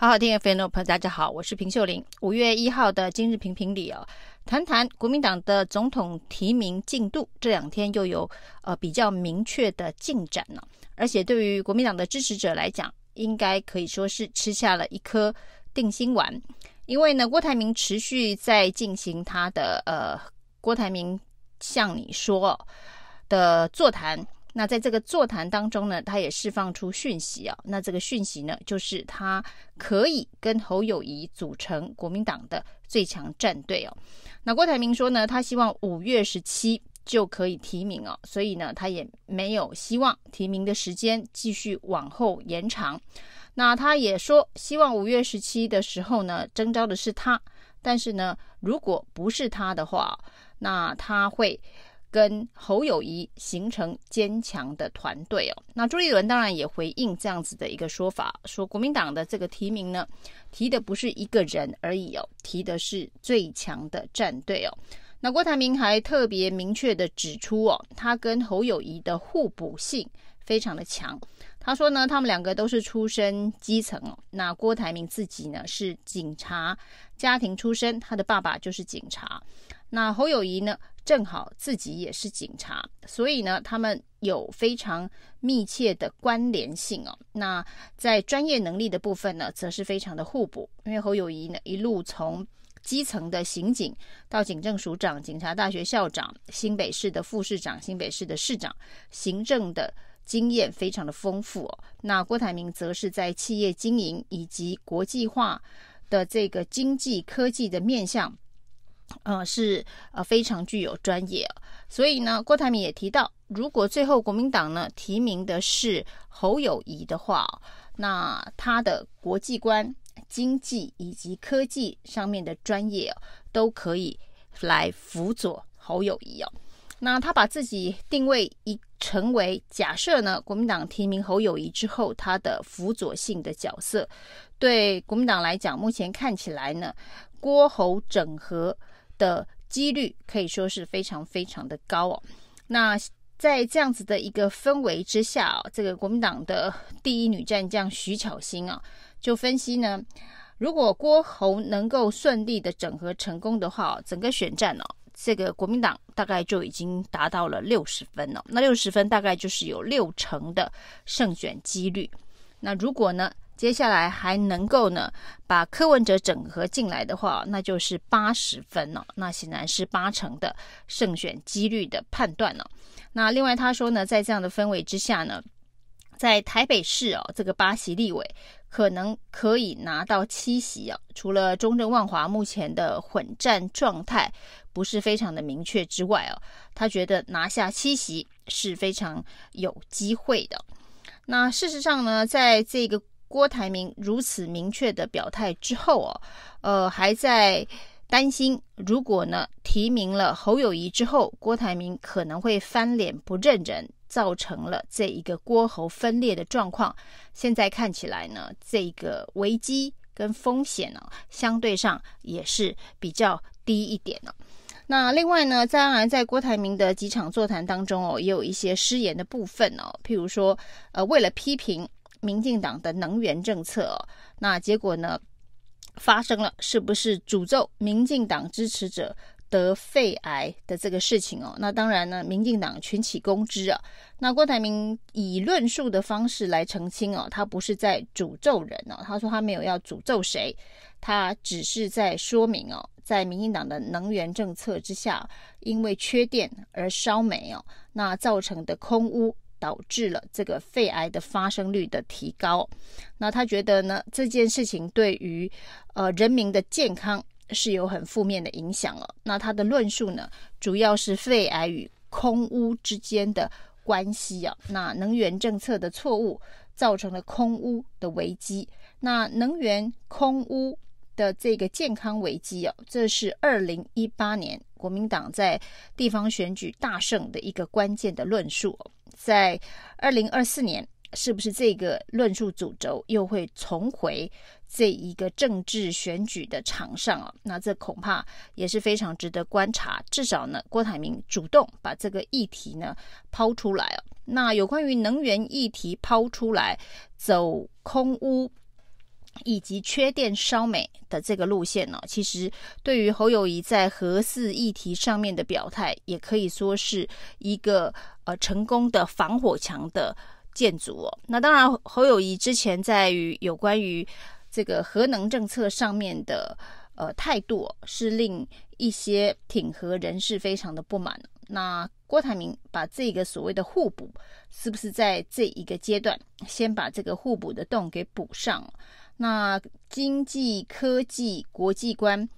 好好听 FM 的朋友，大家好，我是平秀玲。五月一号的今日评评里哦，谈谈国民党的总统提名进度，这两天又有呃比较明确的进展了，而且对于国民党的支持者来讲，应该可以说是吃下了一颗定心丸，因为呢，郭台铭持续在进行他的呃，郭台铭向你说的座谈。那在这个座谈当中呢，他也释放出讯息啊。那这个讯息呢，就是他可以跟侯友谊组成国民党的最强战队哦。那郭台铭说呢，他希望五月十七就可以提名哦，所以呢，他也没有希望提名的时间继续往后延长。那他也说，希望五月十七的时候呢，征召的是他，但是呢，如果不是他的话，那他会。跟侯友宜形成坚强的团队哦，那朱立伦当然也回应这样子的一个说法，说国民党的这个提名呢，提的不是一个人而已哦，提的是最强的战队哦。那郭台铭还特别明确的指出哦，他跟侯友宜的互补性非常的强。他说呢，他们两个都是出身基层哦。那郭台铭自己呢是警察家庭出身，他的爸爸就是警察。那侯友宜呢，正好自己也是警察，所以呢，他们有非常密切的关联性哦。那在专业能力的部分呢，则是非常的互补。因为侯友谊呢，一路从基层的刑警到警政署长、警察大学校长、新北市的副市长、新北市的市长，行政的经验非常的丰富哦。那郭台铭则是在企业经营以及国际化的这个经济科技的面向。呃，是呃非常具有专业，所以呢，郭台铭也提到，如果最后国民党呢提名的是侯友谊的话，那他的国际观、经济以及科技上面的专业都可以来辅佐侯友谊哦。那他把自己定位一成为假设呢，国民党提名侯友谊之后，他的辅佐性的角色，对国民党来讲，目前看起来呢，郭侯整合。的几率可以说是非常非常的高哦。那在这样子的一个氛围之下哦，这个国民党的第一女战将徐巧芯啊，就分析呢，如果郭侯能够顺利的整合成功的话，整个选战哦，这个国民党大概就已经达到了六十分了。那六十分大概就是有六成的胜选几率。那如果呢，接下来还能够呢，把柯文哲整合进来的话，那就是八十分了。那显然是八成的胜选几率的判断了。那另外他说呢，在这样的氛围之下呢，在台北市哦，这个八席立委可能可以拿到七席哦。除了中正万华目前的混战状态不是非常的明确之外哦，他觉得拿下七席是非常有机会的。那事实上呢，在这个郭台铭如此明确的表态之后哦，呃，还在担心，如果呢提名了侯友谊之后，郭台铭可能会翻脸不认人，造成了这一个郭侯分裂的状况。现在看起来呢，这个危机跟风险呢，相对上也是比较低一点了。那另外呢，当然在郭台铭的几场座谈当中哦，也有一些失言的部分哦，譬如说，呃，为了批评。民进党的能源政策哦，那结果呢，发生了是不是诅咒民进党支持者得肺癌的这个事情哦？那当然呢，民进党群起攻之啊。那郭台铭以论述的方式来澄清哦，他不是在诅咒人哦，他说他没有要诅咒谁，他只是在说明哦，在民进党的能源政策之下，因为缺电而烧煤哦，那造成的空污。导致了这个肺癌的发生率的提高，那他觉得呢，这件事情对于呃人民的健康是有很负面的影响了。那他的论述呢，主要是肺癌与空污之间的关系啊。那能源政策的错误造成了空污的危机，那能源空污的这个健康危机啊，这是二零一八年国民党在地方选举大胜的一个关键的论述。在二零二四年，是不是这个论述主轴又会重回这一个政治选举的场上啊？那这恐怕也是非常值得观察。至少呢，郭台铭主动把这个议题呢抛出来啊。那有关于能源议题抛出来，走空屋以及缺电烧煤的这个路线呢，其实对于侯友谊在核四议题上面的表态，也可以说是一个呃成功的防火墙的建筑哦。那当然，侯友谊之前在于有关于这个核能政策上面的呃态度，是令一些挺核人士非常的不满。那郭台铭把这个所谓的互补，是不是在这一个阶段先把这个互补的洞给补上？那经济、科技、国际观，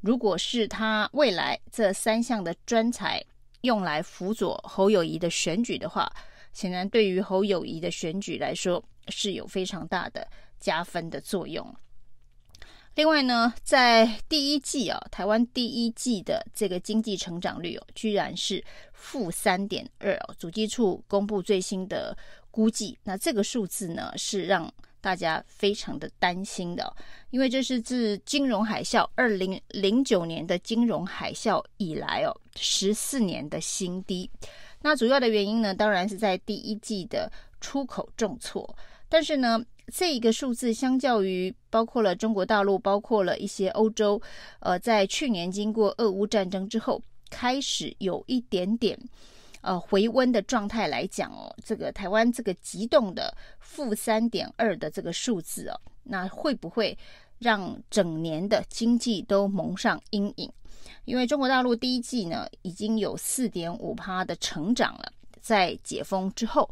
如果是他未来这三项的专才用来辅佐侯友宜的选举的话，显然对于侯友宜的选举来说是有非常大的加分的作用。另外呢，在第一季啊，台湾第一季的这个经济成长率哦，居然是负三点二哦，主计处公布最新的估计，那这个数字呢是让大家非常的担心的，因为这是自金融海啸二零零九年的金融海啸以来哦，十四年的新低。那主要的原因呢，当然是在第一季的出口重挫。但是呢，这一个数字相较于包括了中国大陆，包括了一些欧洲，呃，在去年经过俄乌战争之后，开始有一点点。呃，回温的状态来讲哦，这个台湾这个急冻的负三点二的这个数字哦，那会不会让整年的经济都蒙上阴影？因为中国大陆第一季呢已经有四点五趴的成长了，在解封之后，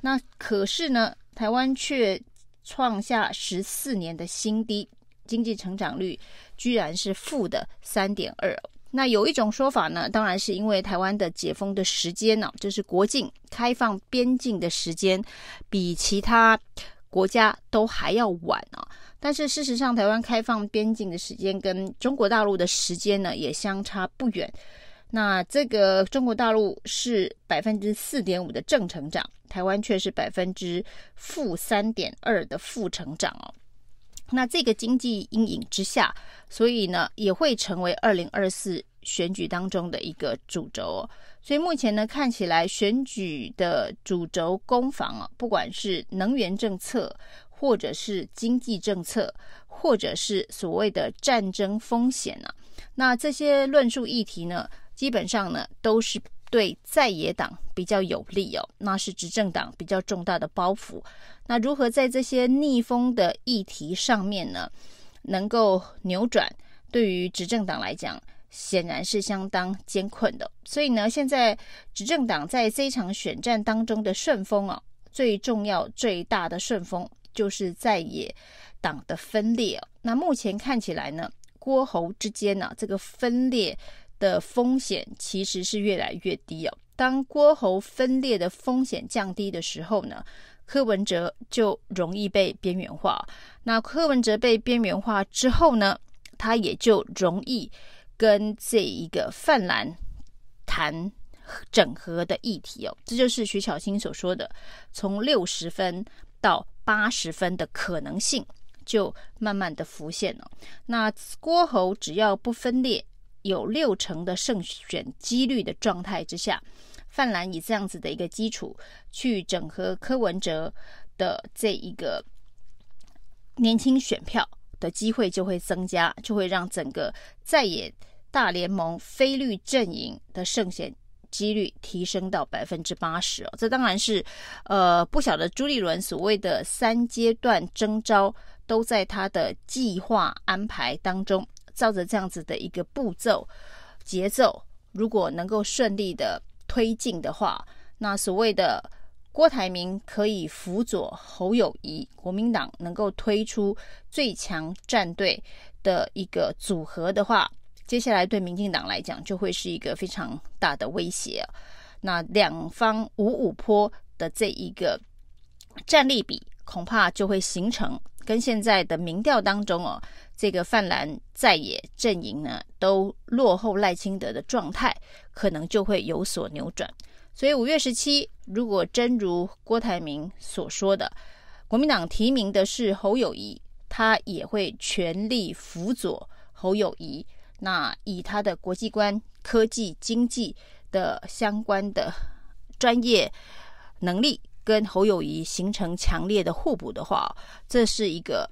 那可是呢，台湾却创下十四年的新低，经济成长率居然是负的三点二。那有一种说法呢，当然是因为台湾的解封的时间呢，就是国境开放边境的时间比其他国家都还要晚啊。但是事实上，台湾开放边境的时间跟中国大陆的时间呢也相差不远。那这个中国大陆是百分之四点五的正成长，台湾却是百分之负三点二的负成长哦。那这个经济阴影之下，所以呢也会成为二零二四选举当中的一个主轴哦。所以目前呢看起来，选举的主轴攻防啊，不管是能源政策，或者是经济政策，或者是所谓的战争风险啊，那这些论述议题呢，基本上呢都是。对在野党比较有利哦，那是执政党比较重大的包袱。那如何在这些逆风的议题上面呢，能够扭转？对于执政党来讲，显然是相当艰困的。所以呢，现在执政党在这场选战当中的顺风啊，最重要、最大的顺风就是在野党的分裂哦。那目前看起来呢，郭侯之间呢，这个分裂。的风险其实是越来越低哦。当郭侯分裂的风险降低的时候呢，柯文哲就容易被边缘化。那柯文哲被边缘化之后呢，他也就容易跟这一个泛蓝谈整合的议题哦。这就是徐巧芯所说的，从六十分到八十分的可能性就慢慢的浮现了。那郭侯只要不分裂。有六成的胜选几率的状态之下，范蓝以这样子的一个基础去整合柯文哲的这一个年轻选票的机会就会增加，就会让整个在野大联盟非绿阵营的胜选几率提升到百分之八十哦。这当然是呃不晓得朱立伦所谓的三阶段征召都在他的计划安排当中。照着这样子的一个步骤节奏，如果能够顺利的推进的话，那所谓的郭台铭可以辅佐侯友谊，国民党能够推出最强战队的一个组合的话，接下来对民进党来讲就会是一个非常大的威胁。那两方五五坡的这一个战力比，恐怕就会形成跟现在的民调当中哦。这个泛蓝在野阵营呢，都落后赖清德的状态，可能就会有所扭转。所以五月十七，如果真如郭台铭所说的，国民党提名的是侯友谊，他也会全力辅佐侯友谊。那以他的国际观、科技、经济的相关的专业能力，跟侯友谊形成强烈的互补的话，这是一个。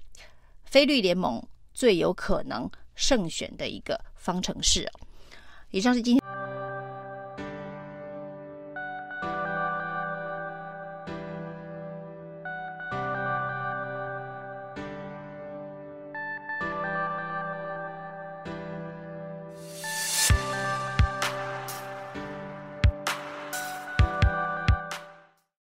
非绿联盟最有可能胜选的一个方程式。以上是今天。